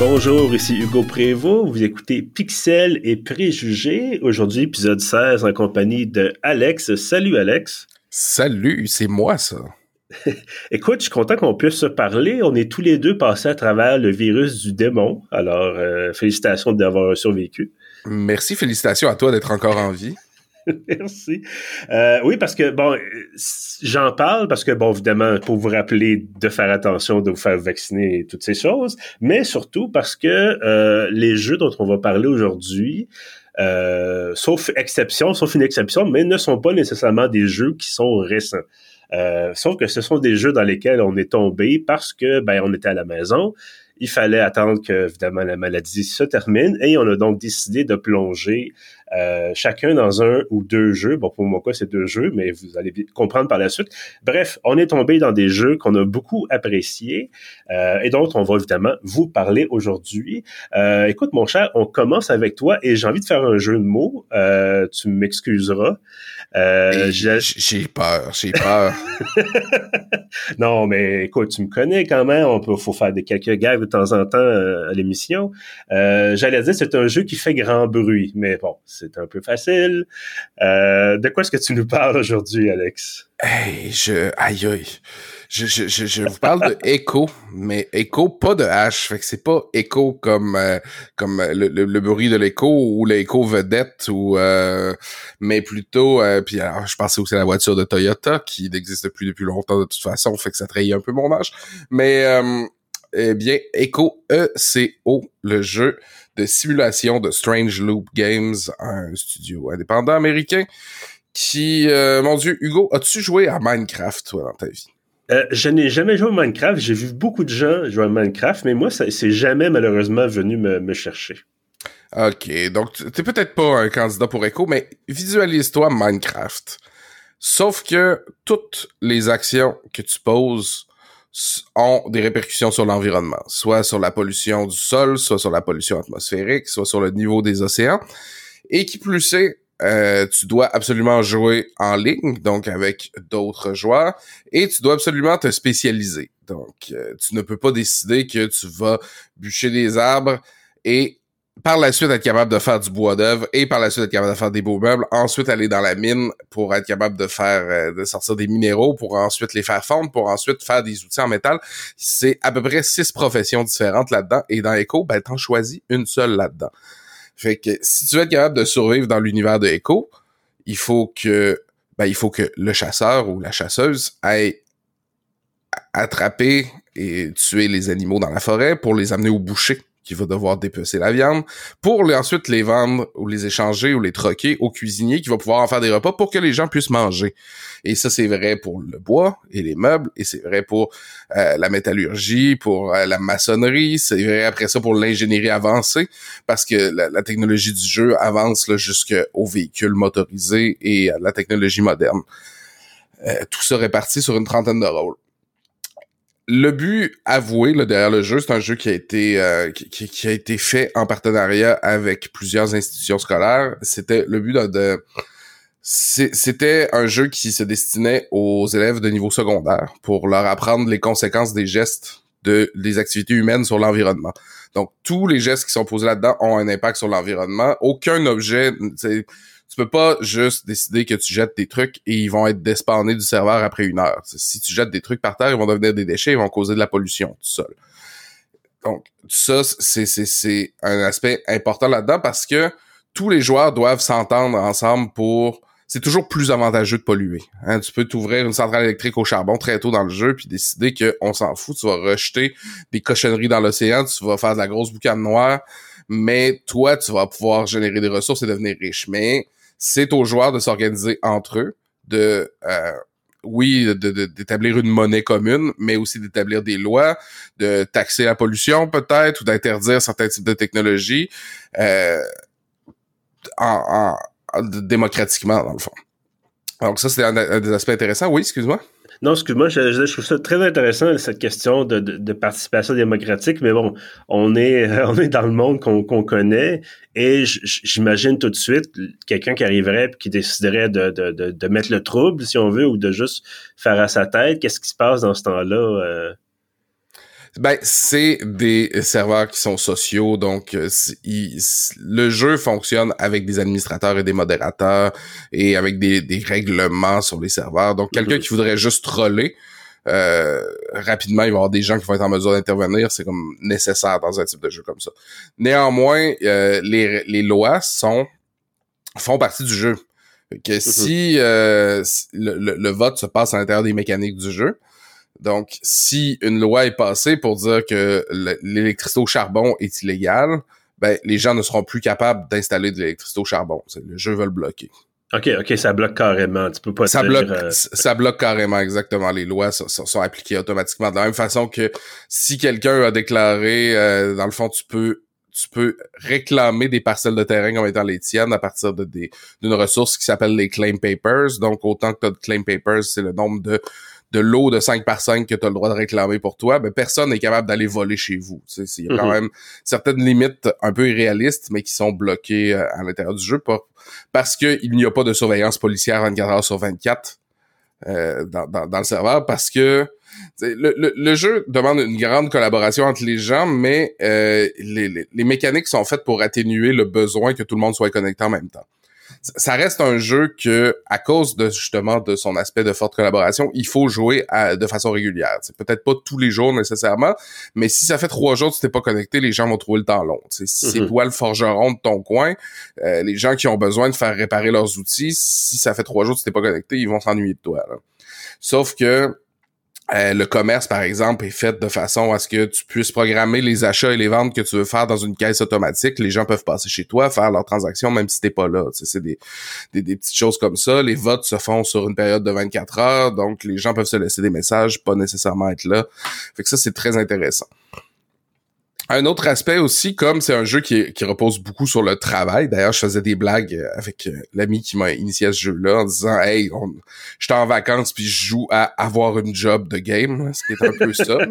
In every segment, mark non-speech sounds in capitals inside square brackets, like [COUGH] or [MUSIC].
Bonjour, ici Hugo Prévost. Vous écoutez Pixel et Préjugés. Aujourd'hui, épisode 16 en compagnie de Alex. Salut Alex. Salut, c'est moi ça. [LAUGHS] Écoute, je suis content qu'on puisse se parler. On est tous les deux passés à travers le virus du démon. Alors, euh, félicitations d'avoir survécu. Merci, félicitations à toi d'être encore en vie. [LAUGHS] Merci. Euh, oui, parce que, bon, j'en parle parce que, bon, évidemment, pour vous rappeler de faire attention, de vous faire vacciner et toutes ces choses, mais surtout parce que euh, les jeux dont on va parler aujourd'hui, euh, sauf exception, sauf une exception, mais ne sont pas nécessairement des jeux qui sont récents. sauf que ce sont des jeux dans lesquels on est tombé parce que, ben, on était à la maison, il fallait attendre que, évidemment, la maladie se termine et on a donc décidé de plonger euh, chacun dans un ou deux jeux. Bon, pour mon cas, c'est deux jeux, mais vous allez comprendre par la suite. Bref, on est tombé dans des jeux qu'on a beaucoup appréciés euh, et dont on va évidemment vous parler aujourd'hui. Euh, écoute, mon cher, on commence avec toi et j'ai envie de faire un jeu de mots. tu m'excuseras. j'ai peur, j'ai peur. [LAUGHS] [LAUGHS] non, mais écoute, tu me connais quand même. On peut, faut faire des quelques gags de temps en temps à l'émission. J'allais dire, c'est un jeu qui fait grand bruit, mais bon, c'est un peu facile. Euh, de quoi est-ce que tu nous parles aujourd'hui, Alex? Hey, je, aïe, aïe. Je, je, je, vous parle de Echo, mais Echo, pas de H. Fait que c'est pas Echo comme, euh, comme le, le, bruit de l'écho ou l'écho vedette ou, euh, mais plutôt, puis alors, je pensais aussi à la voiture de Toyota qui n'existe plus depuis longtemps de toute façon, fait que ça trahit un peu mon âge. Mais, eh bien, Echo, E-C-O, le jeu de simulation de Strange Loop Games, un studio indépendant américain qui, euh, mon Dieu, Hugo, as-tu joué à Minecraft, toi, dans ta vie? Euh, je n'ai jamais joué à Minecraft. J'ai vu beaucoup de gens jouer à Minecraft, mais moi, ça c'est jamais malheureusement venu me, chercher. Ok, donc t'es peut-être pas un candidat pour Echo, mais visualise-toi Minecraft. Sauf que toutes les actions que tu poses ont des répercussions sur l'environnement, soit sur la pollution du sol, soit sur la pollution atmosphérique, soit sur le niveau des océans. Et qui plus est, euh, tu dois absolument jouer en ligne, donc avec d'autres joueurs, et tu dois absolument te spécialiser. Donc, euh, tu ne peux pas décider que tu vas bûcher des arbres et par la suite être capable de faire du bois d'œuvre et par la suite être capable de faire des beaux meubles, ensuite aller dans la mine pour être capable de faire euh, de sortir des minéraux pour ensuite les faire fondre pour ensuite faire des outils en métal. C'est à peu près six professions différentes là-dedans et dans Echo, ben t'en choisis une seule là-dedans. Fait que si tu veux être capable de survivre dans l'univers de Echo, il faut que ben il faut que le chasseur ou la chasseuse aille attraper et tuer les animaux dans la forêt pour les amener au boucher qui va devoir dépecer la viande pour ensuite les vendre ou les échanger ou les troquer au cuisinier qui va pouvoir en faire des repas pour que les gens puissent manger. Et ça, c'est vrai pour le bois et les meubles et c'est vrai pour euh, la métallurgie, pour euh, la maçonnerie, c'est vrai après ça pour l'ingénierie avancée parce que la, technologie du jeu avance jusqu'aux véhicules motorisés et à la technologie moderne. Euh, tout ça réparti sur une trentaine de rôles le but avoué derrière le jeu, c'est un jeu qui a été euh, qui, a été fait en partenariat avec plusieurs institutions scolaires. C'était le but de, c'était un jeu qui se destinait aux élèves de niveau secondaire pour leur apprendre les conséquences des gestes de des activités humaines sur l'environnement. Donc tous les gestes qui sont posés là-dedans ont un impact sur l'environnement. Aucun objet, tu peux pas juste décider que tu jettes des trucs et ils vont être despawnés du serveur après une heure. Si tu jettes des trucs par terre, ils vont devenir des déchets, ils vont causer de la pollution tout seul. Donc, ça, c'est, un aspect important là-dedans parce que tous les joueurs doivent s'entendre ensemble pour... C'est toujours plus avantageux de polluer. Hein. Tu peux t'ouvrir une centrale électrique au charbon très tôt dans le jeu puis décider que on s'en fout, tu vas rejeter des cochonneries dans l'océan, tu vas faire de la grosse boucane noire, mais toi, tu vas pouvoir générer des ressources et devenir riche. Mais c'est aux joueurs de s'organiser entre eux, de euh, oui, d'établir une monnaie commune, mais aussi d'établir des lois, de taxer la pollution peut-être, ou d'interdire certains types de technologies euh, en, démocratiquement, dans le fond. Donc ça, c'est un, des aspects intéressants. Oui, excuse-moi. Non, excuse-moi, je, trouve ça très intéressant, cette question de, participation démocratique, mais bon, on est, [LAUGHS] on est dans le monde qu'on connaît et j'imagine tout de suite quelqu'un qui arriverait et qui déciderait de, de, de, mettre le trouble, si on veut, ou de juste faire à sa tête. Qu'est-ce qui se passe dans ce temps-là? Euh? Ben, c'est des serveurs qui sont sociaux, donc euh, le jeu fonctionne avec des administrateurs et des modérateurs et avec des, des règlements sur les serveurs. Donc, quelqu'un mm-hmm. qui voudrait juste troller, euh, rapidement, il va y avoir des gens qui vont être en mesure d'intervenir. C'est comme nécessaire dans un type de jeu comme ça. Néanmoins, euh, les, les lois sont font partie du jeu. Que mm-hmm. si le, le, vote se passe à l'intérieur des mécaniques du jeu, donc, si une loi est passée pour dire que l'électricité au charbon est illégale, ben, les gens ne seront plus capables d'installer de l'électricité au charbon. Le jeu va le bloquer. OK, OK, ça bloque carrément. Tu peux pas ça bloque, euh, Ça bloque carrément, exactement. Les lois sont, appliquées automatiquement. De la même façon que si quelqu'un a déclaré, euh, dans le fond, tu peux tu peux réclamer des parcelles de terrain comme étant les tiennes à partir de d'une ressource qui s'appelle les claim papers. Donc, autant que tu as de claim papers, c'est le nombre de de l'eau de 5 par 5 que tu as le droit de réclamer pour toi, ben personne n'est capable d'aller voler chez vous. Il y a quand mhm. même certaines limites un peu irréalistes, mais qui sont bloquées euh, à l'intérieur du jeu pas, parce qu'il n'y a pas de surveillance policière 24 heures sur 24 euh, dans, dans, le serveur, parce que le, le, jeu demande une grande collaboration entre les gens, mais euh, les, les, les mécaniques sont faites pour atténuer le besoin que tout le monde soit connecté en même temps ça reste un jeu que, à cause de justement de son aspect de forte collaboration, il faut jouer de façon régulière. C'est peut-être pas tous les jours nécessairement, mais si ça fait trois jours que tu t'es pas connecté, les gens vont trouver le temps long. si c'est mhm. toi le forgeron de ton coin, euh, les gens qui ont besoin de faire réparer leurs outils, si ça fait trois jours que tu t'es pas connecté, ils vont s'ennuyer de toi. Sauf que euh, le commerce, par exemple, est fait de façon à ce que tu puisses programmer les achats et les ventes que tu veux faire dans une caisse automatique. Les gens peuvent passer chez toi, faire leurs transactions, même si t'es pas là. c'est des, des, petites choses comme ça. Les votes se font sur une période de 24 heures, donc les gens peuvent se laisser des messages, pas nécessairement être là. Fait que ça, c'est très intéressant. Un autre aspect aussi, comme c'est un jeu qui, qui, repose beaucoup sur le travail. D'ailleurs, je faisais des blagues euh, avec euh, l'ami qui m'a initié à ce jeu-là en disant Hey, on, j'étais en vacances puis je joue à avoir une job de game, ce qui est un peu ça. [LAUGHS]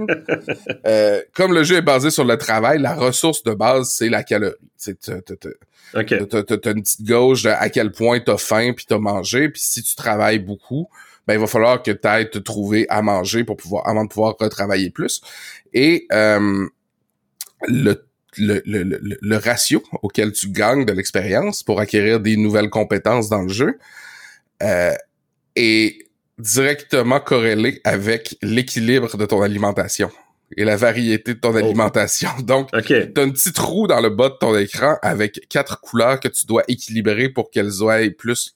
Euh, comme le jeu est basé sur le travail, la ressource de base, c'est la calorie. T'as, t'as, une petite gauche de à quel point t'as faim puis t'as mangé. Puis si tu travailles beaucoup, ben il va falloir que tu ailles te trouver à manger pour pouvoir avant de pouvoir retravailler plus. Et euh, le, le, le, le, ratio auquel tu gagnes de l'expérience pour acquérir des nouvelles compétences dans le jeu euh, est directement corrélé avec l'équilibre de ton alimentation et la variété de ton oh. alimentation. [LAUGHS] Donc, tu as un petit trou dans le bas de ton écran avec quatre couleurs que tu dois équilibrer pour qu'elles soient plus,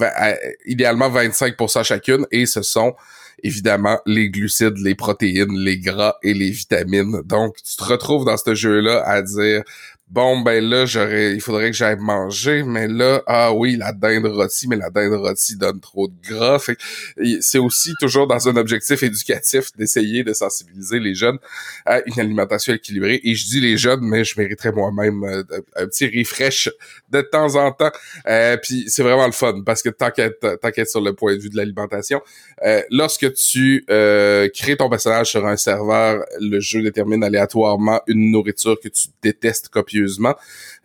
euh, euh, idéalement 25% chacune, et ce sont évidemment les glucides, les protéines, les gras et les vitamines. Donc, tu te retrouves dans ce jeu-là à dire bon ben là j'aurais il faudrait que j'aille manger mais là ah oui la dinde rôtie mais la dinde rôtie donne trop de gras. C'est aussi toujours dans un objectif éducatif d'essayer de sensibiliser les jeunes à une alimentation équilibrée. Et je dis les jeunes mais je mériterais moi-même euh, un petit refresh de temps en temps. Euh, puis c'est vraiment le fun parce que t'inquiète t'inquiète sur le point de vue de l'alimentation euh, lorsque tu euh, crées ton personnage sur un serveur le jeu détermine aléatoirement une nourriture que tu détestes copieusement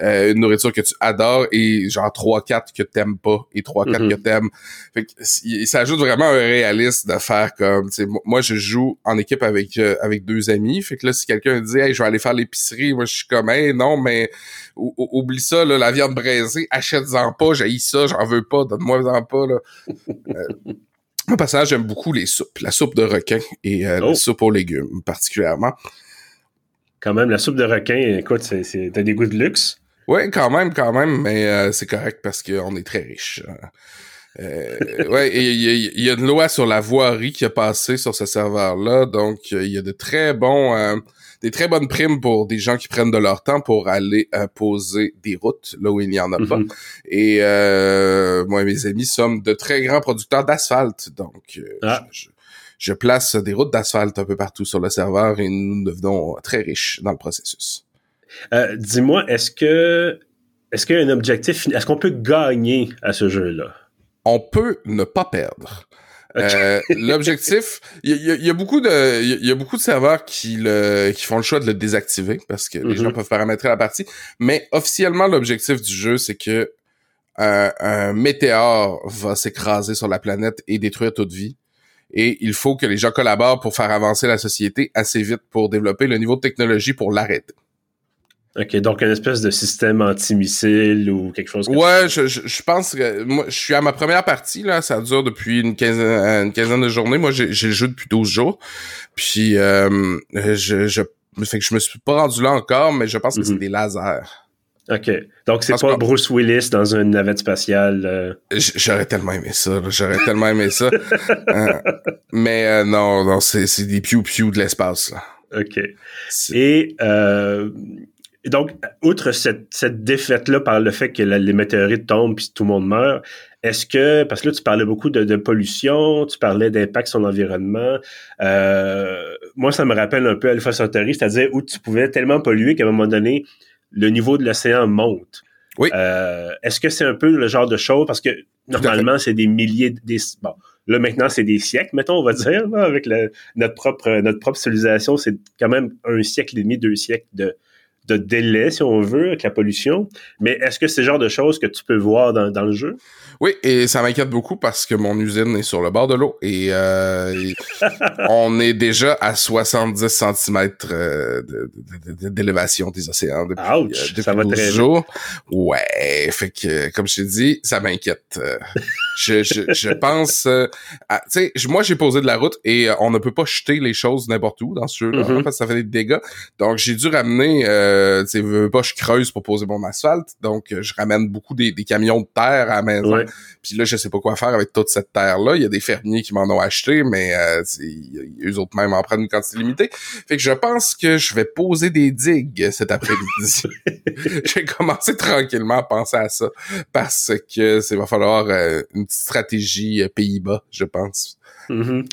euh, une nourriture que tu adores et genre 3-4 que t'aimes pas et 3-4 mm-hmm. que t'aimes. Fait que, ça ajoute vraiment un réaliste de faire comme, moi je joue en équipe avec euh, avec deux amis, fait que là si quelqu'un dit hey je vais aller faire l'épicerie, moi je suis comme hey non mais oublie ça là, la viande braisée, achète-en pas, j'ai ça, j'en veux pas, donne-moi-en pas là. euh, [LAUGHS] personnage, j'aime beaucoup les soupes. La soupe de requin et euh, la oh. soupe aux légumes, particulièrement quand même, la soupe de requin, écoute, c'est, t'as des goûts de luxe. Oui, quand même, quand même, mais euh, c'est correct parce qu'on est très riche. Euh, ouais, il y, a une loi sur la voirie qui a passé sur ce serveur-là, donc euh, il y a de très bons, euh, des très bonnes primes pour des gens qui prennent de leur temps pour aller poser des routes là où il n'y en a pas. Mm-hmm. Et moi et mes amis sommes de très grands producteurs d'asphalte, donc ah je place des routes d'asphalte un peu partout sur le serveur et nous devenons très riches dans le processus. Euh, dis-moi, est-ce que est-ce qu'il y a un objectif Est-ce qu'on peut gagner à ce jeu-là? On peut ne pas perdre. Euh, l'objectif, [LAUGHS] il y, a beaucoup de, il y, a beaucoup de serveurs qui le, qui font le choix de le désactiver parce que les gens mm-hmm. peuvent paramétrer la partie. Mais officiellement, l'objectif du jeu, c'est que un météore va s'écraser sur la planète et détruire toute vie et il faut que les gens collaborent pour faire avancer la société assez vite pour développer le niveau de technologie pour l'arrêter. OK, donc une espèce de système antimissile ou quelque chose comme ouais, ça. Ouais, je, je, pense que moi, je suis à ma première partie, là. Ça dure depuis une quinzaine, une quinzaine de journées. Moi, j'ai le jeu depuis 12 jours. Puis, euh, je, je, fait que je me suis pas rendu là encore, mais je pense que c'est mhm. des lasers. OK. Donc, c'est pas Bruce Willis dans une navette spatiale. Euh. J'aurais tellement aimé ça. J'aurais tellement aimé ça. [LAUGHS] Euh, mais euh, non, non c'est des piou-piou de l'espace. OK. Et donc, outre cette, cette défaite-là par le fait que les météorites tombent puis tout le monde meurt, est-ce que, parce que là, tu parlais beaucoup de, pollution, tu parlais d'impact sur l'environnement. Moi, ça me rappelle un peu Alpha Centauri, c'est-à-dire où tu pouvais tellement polluer qu'à un moment donné, le niveau de l'océan monte. Oui. Euh, est-ce que c'est un peu le genre de choses, parce que normalement, c'est des milliers, des, bon, là maintenant, c'est des siècles, mettons, on va dire, avec notre propre, notre propre civilisation, c'est quand même un siècle et demi, deux siècles de, de délai, si on veut, avec la pollution. Mais est-ce que c'est le genre de choses que tu peux voir dans, dans le jeu? Oui, et ça m'inquiète beaucoup parce que mon usine est sur le bord de l'eau et, euh, [LAUGHS] on est déjà à 70 cm euh, d'élévation des océans depuis, Ouch, euh, ça va très jours. Ouais, fait que comme je t'ai dit, ça m'inquiète. je, je, je, pense, tu sais, moi j'ai posé de la route et on ne peut pas jeter les choses n'importe où dans ce jeu-là mm-hmm. parce que ça fait des dégâts. Donc j'ai dû ramener, tu sais, veux pas je creuse pour poser mon asphalte, donc je ramène beaucoup des, des camions de terre à la maison. Puis là, je sais pas quoi faire avec toute cette terre-là. Il y a des fermiers qui m'en ont acheté, mais euh, eux autres même en prennent une quantité limitée. Fait que je pense que je vais poser des digues cet après-midi. [LAUGHS] J'ai commencé tranquillement à penser à ça parce que ça va falloir euh, une petite stratégie euh, Pays-Bas, je pense. Mm-hmm.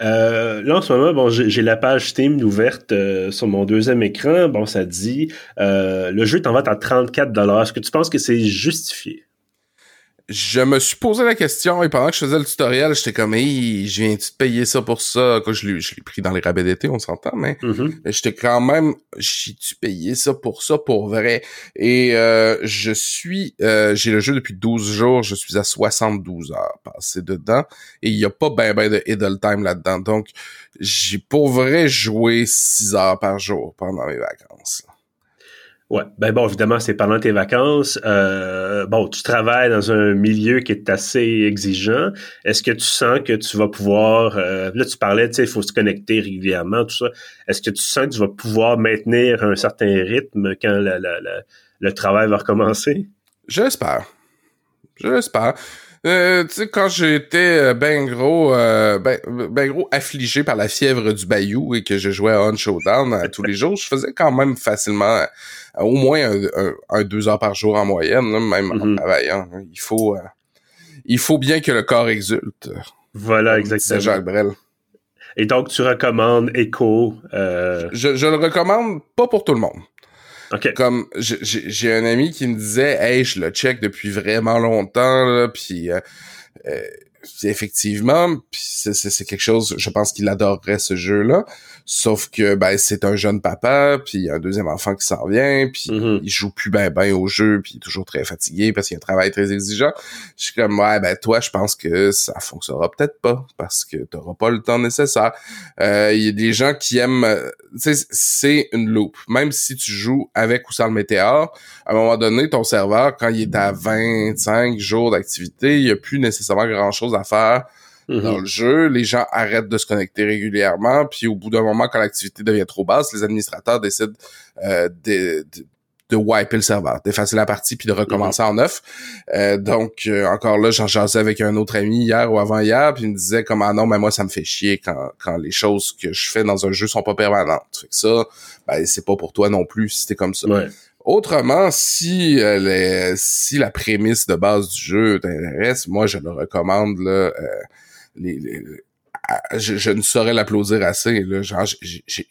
Euh, là, en ce moment, bon, j'ai la page Steam ouverte sur mon deuxième écran. Bon, ça dit le jeu t'en va à 34 Est-ce que tu penses que c'est justifié? je me suis posé la question et pendant que je faisais le tutoriel, j'étais comme, hey, je viens-tu de payer ça pour ça? Quoi, je l'ai, pris dans les rabais d'été, on s'entend, mais mm-hmm. j'étais quand même, j'ai-tu payé ça pour ça pour vrai? Et euh, je suis, euh, j'ai le jeu depuis 12 jours, je suis à 72 heures passées dedans et il y a pas ben ben de idle time là-dedans. Donc, j'ai pour vrai joué 6 heures par jour pendant mes vacances. Ouais, ben bon, évidemment, c'est pendant tes vacances. Euh, bon, tu travailles dans un milieu qui est assez exigeant. Est-ce que tu sens que tu vas pouvoir, euh, là tu parlais, tu sais, il faut se connecter régulièrement, tout ça. Est-ce que tu sens que tu vas pouvoir maintenir un certain rythme quand le travail va recommencer? J'espère. J'espère. Euh, tu sais, quand j'étais euh, ben gros, euh, ben, ben, gros affligé par la fièvre du Bayou et que je jouais à On Showdown tous les jours, je faisais quand même facilement au moins un, deux heures par jour en moyenne, même en mm-hmm. travaillant. Il faut, il faut bien que le corps exulte. Voilà, exactement. C'est Jacques Brel. Et donc, tu recommandes Echo? Je, je le recommande pas pour tout le monde. Comme j'ai un ami qui me disait, hey, je le check depuis vraiment longtemps, là, puis euh, euh, effectivement, c'est quelque chose, je pense qu'il adorerait ce jeu-là. Sauf que ben c'est un jeune papa, puis il y a un deuxième enfant qui s'en vient, puis mm-hmm. il joue plus ben ben au jeu, puis il est toujours très fatigué parce qu'il a un travail très exigeant. Je suis comme ouais ben toi je pense que ça fonctionnera peut-être pas parce que t'auras pas le temps nécessaire. Euh, il y a des gens qui aiment, c'est une loupe. Même si tu joues avec ou sans le météore, à un moment donné ton serveur quand il est à 25 jours d'activité, il y a plus nécessairement grand chose à faire dans mhm. le jeu. Les gens arrêtent de se connecter régulièrement, puis au bout d'un moment, quand l'activité devient trop basse, les administrateurs décident euh, de, de, de, wiper le serveur, d'effacer la partie puis de recommencer mhm. en neuf. Euh, donc euh, encore là, j'en jasais avec un autre ami hier ou avant-hier, puis il me disait comme ah non, mais moi ça me fait chier quand, quand les choses que je fais dans un jeu sont pas permanentes. Fait que ça, ben c'est pas pour toi non plus si c'était comme ça. Autrement, si les, si la prémisse de base du jeu t'intéresse, moi je le recommande là je, ne saurais l'applaudir assez. Là. Genre, j'ai,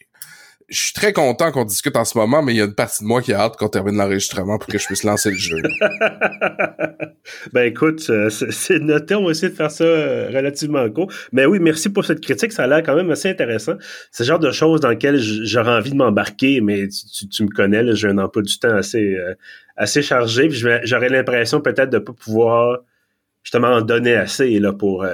je suis très content qu'on discute en ce moment, mais il y a une partie de moi qui a hâte qu'on termine l'enregistrement pour que je puisse lancer le jeu. [LAUGHS] ben écoute, euh, c'est noté, on va essayer de faire ça euh, relativement court. Mais oui, merci pour cette critique, ça a l'air quand même assez intéressant. C'est le genre de choses dans lesquelles j'aurais envie de m'embarquer, mais tu, me connais, j'ai un emploi du temps assez, euh, assez chargé, j'aurais l'impression peut-être de pas pouvoir justement en donner assez là, pour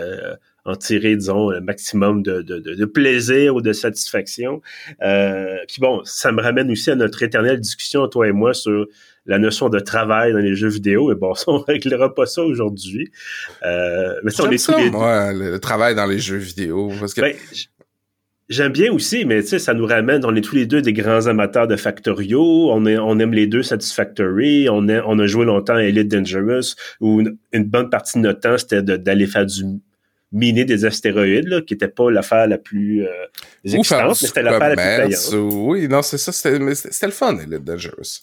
en tirer, disons, un maximum de, de, de, plaisir ou de satisfaction. Euh, puis bon, ça me ramène aussi à notre éternelle discussion, toi et moi, sur la notion de travail dans les jeux vidéo. Et bon, ça, [LAUGHS] on réglera pas ça aujourd'hui. Euh, mais ça, on est ça, moi, le, travail dans les jeux vidéo. Parce que... Ben, J'aime bien aussi, mais tu sais, ça nous ramène, on est tous les deux des grands amateurs de Factorio, on, est, on aime les deux Satisfactory, on, est, on a joué longtemps à Elite Dangerous, où une, bonne partie de notre temps, c'était d'aller faire du miner des astéroïdes, là, qui n'était pas l'affaire la plus euh, excitante, mais c'était l'affaire la plus payante. Oui, non, c'est ça, c'était le fun, Elite Dangerous.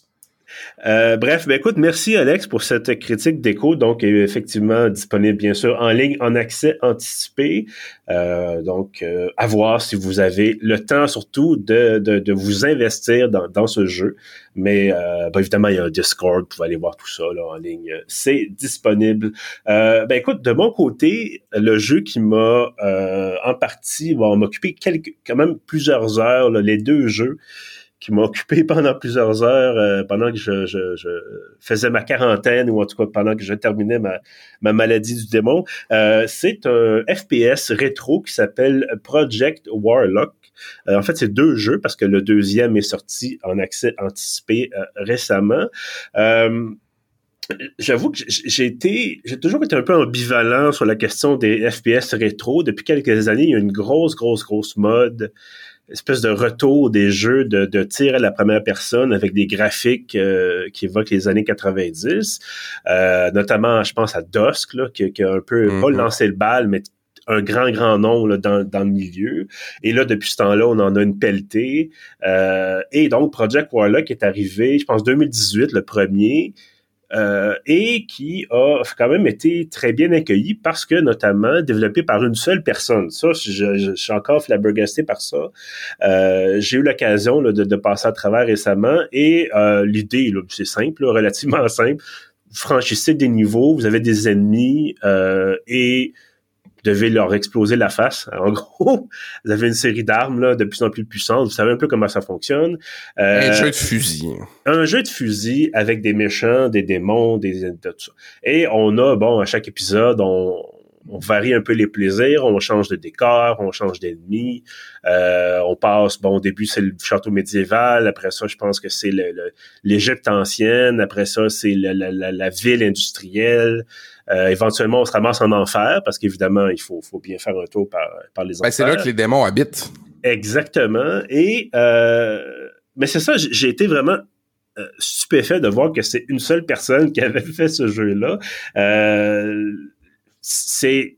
Euh, bref, ben écoute, merci Alex pour cette critique d'écho. Donc, effectivement disponible bien sûr en ligne, en accès anticipé. Euh, donc, euh, à voir si vous avez le temps surtout de, de, vous investir dans, dans, ce jeu. Mais ben, évidemment, il y a un Discord, vous pouvez aller voir tout ça là, en ligne. C'est disponible. ben écoute, de mon côté, le jeu qui m'a en partie, bon, m'occuper quelques, quand même plusieurs heures, les deux jeux qui m'a occupé pendant plusieurs heures, euh, pendant que je, je, je, faisais ma quarantaine, ou en tout cas pendant que je terminais ma, ma maladie du démon. Euh, c'est un FPS rétro qui s'appelle Project Warlock. Euh, en fait, c'est deux jeux parce que le deuxième est sorti en accès anticipé récemment. J'avoue que j'ai été, j'ai toujours été un peu ambivalent sur la question des FPS rétro. Depuis quelques années, il y a une grosse, grosse, grosse mode espèce de retour des jeux de, de tir à la première personne avec des graphiques euh, qui évoquent les années 90. Euh, notamment, je pense à Dusk, là, qui, qui a un peu, pas mm-hmm. lancé le bal, mais un grand, grand nom là, dans, dans le milieu. Et là, depuis ce temps-là, on en a une pelletée. Euh, et donc, Project Warlock est arrivé, je pense, 2018, le premier. Euh, et qui a quand même été très bien accueilli parce que, notamment, développé par une seule personne. Ça, je, je, suis encore flabbergasté par ça. Euh, j'ai eu l'occasion de, de, passer à travers récemment et euh, l'idée, c'est simple, [LAUGHS] relativement simple. Vous franchissez des niveaux, vous avez des ennemis et devez leur exploser la face. [LAUGHS] En gros, vous avez une série d'armes là, de plus en plus puissantes. Vous savez un peu comment ça fonctionne. Euh, un jeu de fusil. Un jeu de fusil avec des méchants, des démons, des tout ça. Et on a, bon, à chaque épisode, on, on varie un peu les plaisirs, on change de décor, on change d'ennemis, euh, on passe, bon, au début c'est le château médiéval, après ça je pense que c'est l'Égypte ancienne, après ça c'est la, la, la, ville industrielle, euh, éventuellement on se ramasse en enfer, parce qu'évidemment il faut, faut bien faire un tour par, par les enfers. Ben, c'est là que les démons habitent. Exactement, et euh, mais c'est ça, j'ai été vraiment euh, stupéfait de voir que c'est une seule personne qui avait [LAUGHS] fait ce jeu-là. Euh, c'est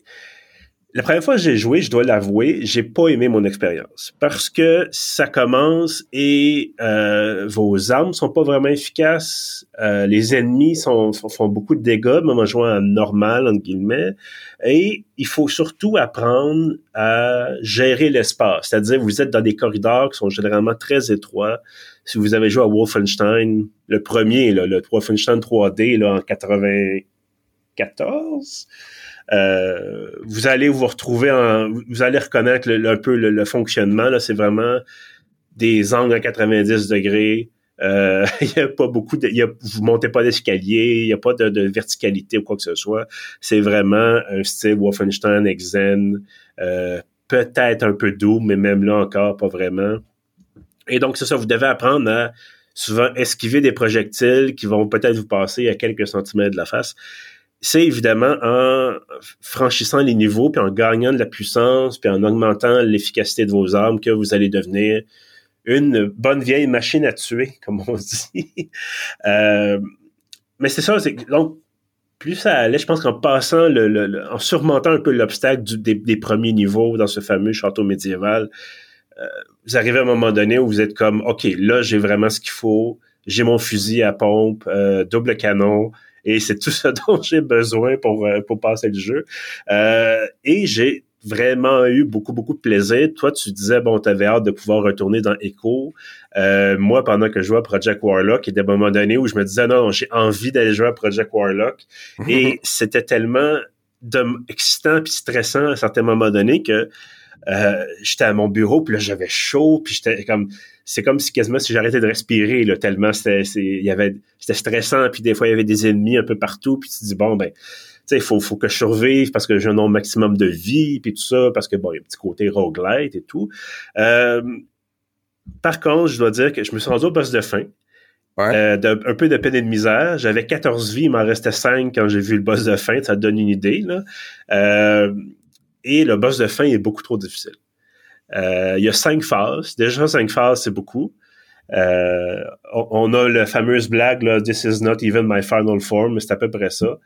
la première fois que j'ai joué, je dois l'avouer, j'ai pas aimé mon expérience parce que ça commence et euh, vos armes sont pas vraiment efficaces, euh, les ennemis sont, font beaucoup de dégâts, même en jouant normal entre guillemets, et il faut surtout apprendre à gérer l'espace, c'est-à-dire vous êtes dans des corridors qui sont généralement très étroits. Si vous avez joué à Wolfenstein, le premier, le Wolfenstein 3D là, en 94, euh, vous allez vous retrouver en, vous allez reconnaître un peu le, fonctionnement. Là, c'est vraiment des angles à 90 degrés. Euh, [LAUGHS] il y a pas beaucoup de, y a, vous montez pas d'escalier, il y a pas de, verticalité ou quoi que ce soit. C'est vraiment un style Wolfenstein, Exen, euh, peut-être un peu doux, mais même là encore pas vraiment. Et donc c'est ça, vous devez apprendre à souvent esquiver des projectiles qui vont peut-être vous passer à quelques centimètres de la face c'est évidemment en franchissant les niveaux, puis en gagnant de la puissance, puis en augmentant l'efficacité de vos armes que vous allez devenir une bonne vieille machine à tuer, [LAUGHS] comme on dit. Euh, mais c'est ça, c'est donc plus ça allait, je pense qu'en passant le, en surmontant un peu l'obstacle des, premiers niveaux dans ce fameux château médiéval, euh, vous arrivez à un moment donné où vous êtes comme OK, là j'ai vraiment ce qu'il faut, j'ai mon fusil à pompe, euh, double canon, et c'est tout ce [LAUGHS] dont j'ai besoin pour, euh, pour passer le jeu. Euh, et j'ai vraiment eu beaucoup, beaucoup de plaisir. Toi, tu disais, bon, tu avais hâte de pouvoir retourner dans Echo. Euh, moi, pendant que je jouais à Project Warlock, il y a des moments donnés où je me disais, non, j'ai envie d'aller jouer à Project Warlock. Et [LAUGHS] c'était tellement de, excitant puis stressant à certains moments donnés que euh, j'étais à mon bureau, puis là, j'avais chaud, puis j'étais comme... C'est comme si quasiment si j'arrêtais de respirer, là, tellement c'était il y avait c'était stressant, puis des fois, il y avait des ennemis un peu partout, puis tu te dis, bon, ben il faut, faut que je survive parce que j'ai un nombre maximum de vie, puis tout ça, parce que, bon, il y a un petit côté roguelite et tout. Euh, par contre, je dois dire que je me suis rendu au boss de fin. Euh, un peu de peine et de misère. J'avais 14 vies, il m'en restait 5 quand j'ai vu le boss de fin. Ça te donne une idée. Là. Euh, et le boss de fin est beaucoup trop difficile. Euh, il y a cinq phases. Déjà, cinq phases, c'est beaucoup. Euh, on, a la fameuse blague, This is not even my final form, c'est à peu près ça.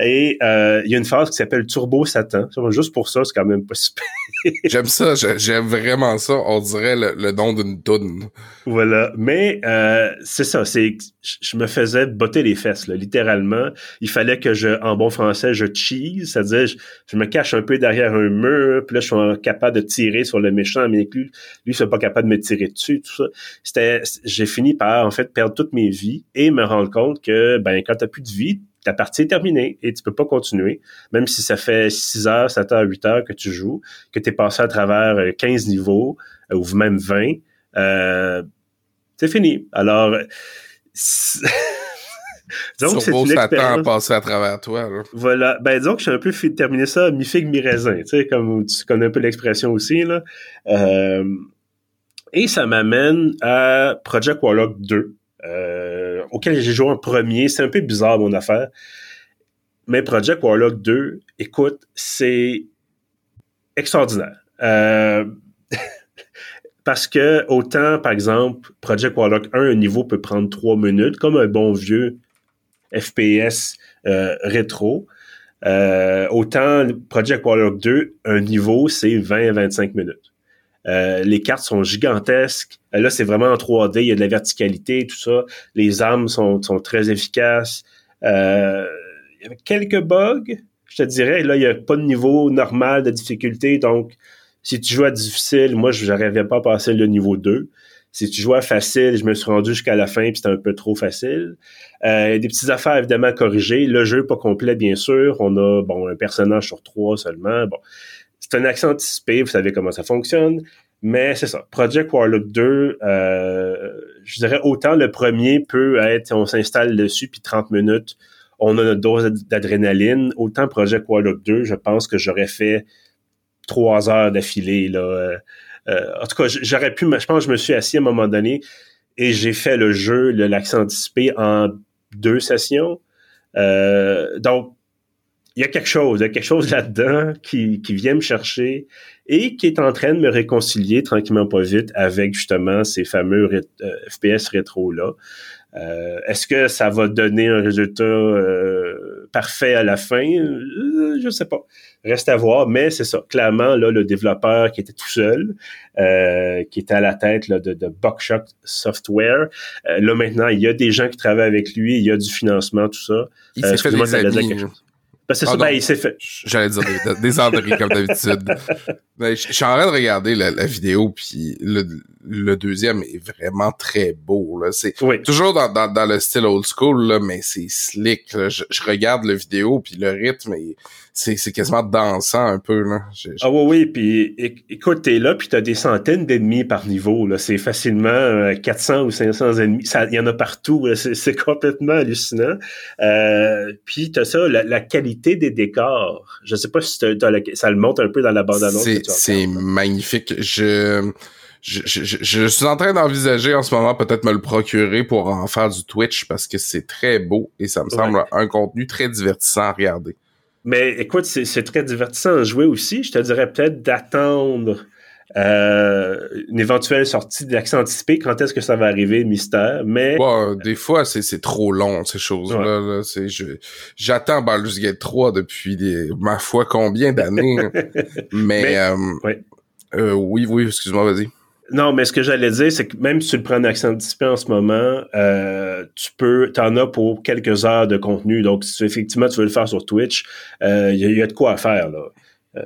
Et euh, il y a une phase qui s'appelle Turbo Satan. Juste pour ça, c'est quand même pas super. [LAUGHS] j'aime ça, j'aime vraiment ça. On dirait le, nom d'une toune. Voilà. Mais euh, c'est ça, c'est je me faisais botter les fesses, là, littéralement. Il fallait que je, en bon français, je cheese, c'est-à-dire je, me cache un peu derrière un mur, puis là, je suis capable de tirer sur le méchant, mais lui, lui, il pas capable de me tirer dessus, tout ça. C'était, j'ai fini par, en fait, perdre toutes mes vies et me rendre compte que, ben, quand t'as plus de vie, ta partie est terminée et tu peux pas continuer, même si ça fait 6 heures, 7 heures, 8 heures que tu joues, que tu es passé à travers 15 euh, niveaux euh, ou même 20, euh, c'est fini. Alors, [LAUGHS] disons que c'est une expérience. passé à travers toi. Voilà. Ben, disons que j'ai un peu terminé ça mi-figue, mi-raisin. Tu sais, comme tu connais un peu l'expression aussi, là. et ça m'amène à Project Warlock 2 euh, auquel j'ai joué en premier. C'est un peu bizarre, mon affaire. Mais Project Warlock 2, écoute, c'est extraordinaire. Euh, [LAUGHS] parce que autant, par exemple, Project Warlock 1, un niveau peut prendre 3 minutes, comme un bon vieux FPS euh, rétro. autant Project Warlock 2, un niveau, c'est 20-25 minutes. Euh, les cartes sont gigantesques. Euh, là, c'est vraiment en 3D. Il y a de la verticalité, tout ça. Les armes sont, très efficaces. Euh, il y avait quelques bugs, je te dirais. Là, il n'y a pas de niveau normal de difficulté. Donc, si tu joues à difficile, moi, je n'arrivais pas à passer le niveau 2. Si tu joues à facile, je me suis rendu jusqu'à la fin, puis c'était un peu trop facile. des petites affaires évidemment corrigées. Le jeu pas complet, bien sûr. On a bon un personnage sur trois seulement. Bon, c'est un accent anticipé, vous savez comment ça fonctionne. Mais c'est ça. Project Warlock 2, euh, je dirais autant le premier peut être, on s'installe dessus, puis 30 minutes, on a notre dose d'adrénaline. Autant Project Warlock 2, je pense que j'aurais fait trois heures d'affilée. Là. Euh, euh, en tout cas, j'aurais pu, je pense que je me suis assis à un moment donné et j'ai fait le jeu, l'accent anticipé en deux sessions. donc, il y a quelque chose, il y a quelque chose là-dedans qui, qui vient me chercher et qui est en train de me réconcilier tranquillement pas vite avec justement ces fameux euh, FPS rétro-là. Euh, est-ce que ça va donner un résultat euh, parfait à la fin? Je je sais pas. Reste à voir, mais c'est ça. Clairement, là, le développeur qui était tout seul, qui était à la tête là, de, de Buckshot Software, là maintenant, il y a des gens qui travaillent avec lui, il y a du financement, tout ça. Il s'est fait des amis. Parce que ça, ben, il s'est fait. J'allais dire des, des enderies comme d'habitude. Ben, je suis en train de regarder la, vidéo, puis le, le, deuxième est vraiment très beau. Là. C'est toujours dans, dans, dans, le style old school, là, mais c'est slick. Je, je, regarde la vidéo, puis le rythme est c'est quasiment dansant un peu là. Ah oui oui, puis écoute, t'es là puis t'as des centaines d'ennemis par niveau là, c'est facilement 400 euh, ou 500 ennemis, il y en a partout, c'est complètement hallucinant. Euh, puis t'as ça, la, qualité des décors. Je sais pas si ça le monte un peu dans la bande annonce. C'est magnifique. Je je, je, je, suis en train d'envisager en ce moment peut-être me le procurer pour en faire du Twitch parce que c'est très beau et ça me semble un contenu très divertissant à regarder. Mais écoute, c'est très divertissant à jouer aussi. Je te dirais peut-être d'attendre euh, une éventuelle sortie d'accent anticipé. Quand est-ce que ça va arriver, mystère. Mais des fois, c'est trop long ces choses-là. J'attends Baldur's Gate 3 depuis des, ma foi combien d'années. [LAUGHS] mais, euh, euh, oui, oui, excuse-moi, vas-y. Non, mais ce que j'allais dire, c'est que même si tu le prends en accent anticipé en ce moment, euh, tu peux, t'en as pour quelques heures de contenu. Donc, si effectivement tu veux le faire sur Twitch, il euh, y, a de quoi faire là. Euh,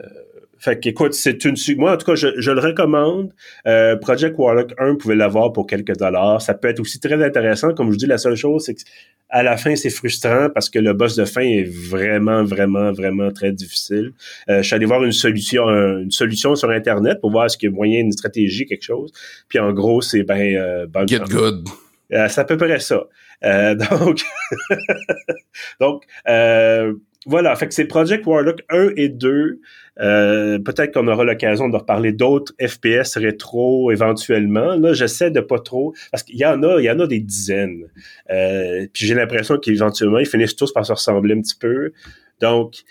fait qu'écoute, c'est une moi en tout cas je, je le recommande. Euh, Project Warlock 1, vous pouvez l'avoir pour quelques dollars. Ça peut être aussi très intéressant. Comme je vous dis, la seule chose, c'est qu'à la fin, c'est frustrant parce que le boss de fin est vraiment, vraiment, vraiment très difficile. Euh, je suis allé voir une solution, une solution sur Internet pour voir ce qu'il y a moyen, une stratégie, quelque chose. Puis en gros, c'est ben euh, Get good. Euh, c'est à peu près ça. Euh, [LAUGHS] donc, [LAUGHS] donc euh, voilà, fait que c'est Project Warlock 1 et 2. Euh, peut-être qu'on aura l'occasion de reparler d'autres FPS rétro éventuellement. Là, j'essaie de pas trop parce qu'il y en a, il y en a des dizaines. Euh, puis j'ai l'impression qu'éventuellement ils finissent tous par se ressembler un petit peu. Donc,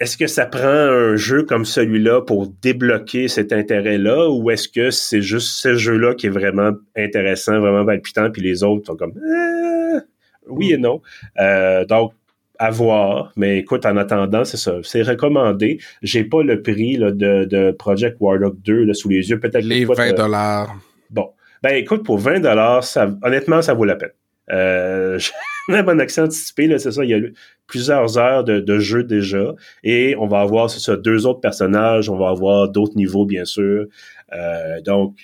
est-ce que ça prend un jeu comme celui-là pour débloquer cet intérêt-là, ou est-ce que c'est juste ce jeu-là qui est vraiment intéressant, vraiment palpitant, puis les autres sont comme euh, oui et non. Euh, donc à voir, mais écoute, en attendant, c'est ça, c'est recommandé. J'ai pas le prix là, de, de, Project Warlock 2 là, sous les yeux, peut-être les 20 dollars. Bon, ben écoute, pour 20 dollars, honnêtement, ça vaut la peine. Euh, [LAUGHS] j'ai un accent anticipé, là, c'est ça, il y a plusieurs heures de, de, jeu déjà, et on va avoir, c'est ça, deux autres personnages, on va avoir d'autres niveaux, bien sûr. Euh, donc,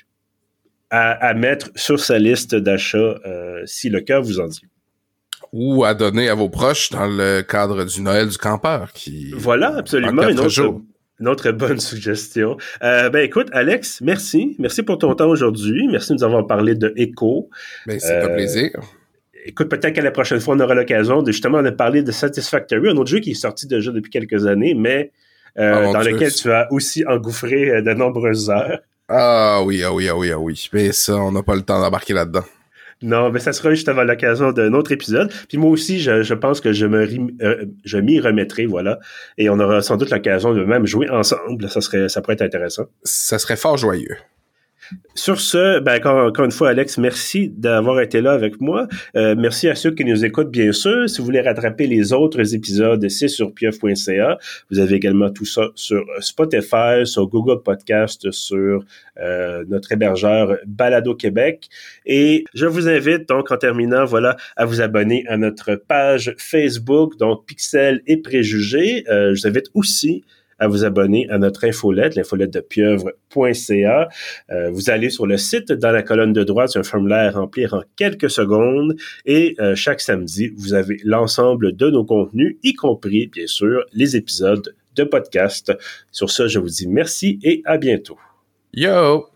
à, à, mettre sur sa liste d'achat euh, si le cœur vous en dit ou à donner à vos proches dans le cadre du Noël du campeur. Qui voilà, absolument. Une autre, une autre, bonne suggestion. Euh, ben écoute, Alex, merci. Merci pour ton temps aujourd'hui. Merci de nous avoir parlé de Echo. Ben, c'est un euh, plaisir. Écoute, peut-être qu'à la prochaine fois, on aura l'occasion de justement de parler de Satisfactory, un autre jeu qui est sorti déjà depuis quelques années, mais euh, ah, dans lequel tu as aussi engouffré de nombreuses heures. Ah oui, ah oui, ah oui, ah oui. Mais ça, on n'a pas le temps d'embarquer là-dedans. Non, mais ça sera justement l'occasion d'un autre épisode. Puis moi aussi, je, je pense que je me euh, je m'y remettrai, voilà. Et on aura sans doute l'occasion de même jouer ensemble. Ça serait, ça pourrait être intéressant. Ça serait fort joyeux. Sur ce, ben, encore, une fois, Alex, merci d'avoir été là avec moi. Euh, merci à ceux qui nous écoutent, bien sûr. Si vous voulez rattraper les autres épisodes, c'est sur pieuf.ca. Vous avez également tout ça sur Spotify, sur Google Podcast, sur euh, notre hébergeur Balado Québec. Et je vous invite donc en terminant, voilà, à vous abonner à notre page Facebook, donc Pixel et Préjugés. Euh, je vous invite aussi à vous abonner à notre infolette, l'infolette de pieuvre.ca. Euh, vous allez sur le site, dans la colonne de droite, c'est un formulaire à remplir en quelques secondes et euh, chaque samedi, vous avez l'ensemble de nos contenus, y compris, bien sûr, les épisodes de podcast. Sur ce, je vous dis merci et à bientôt. Yo!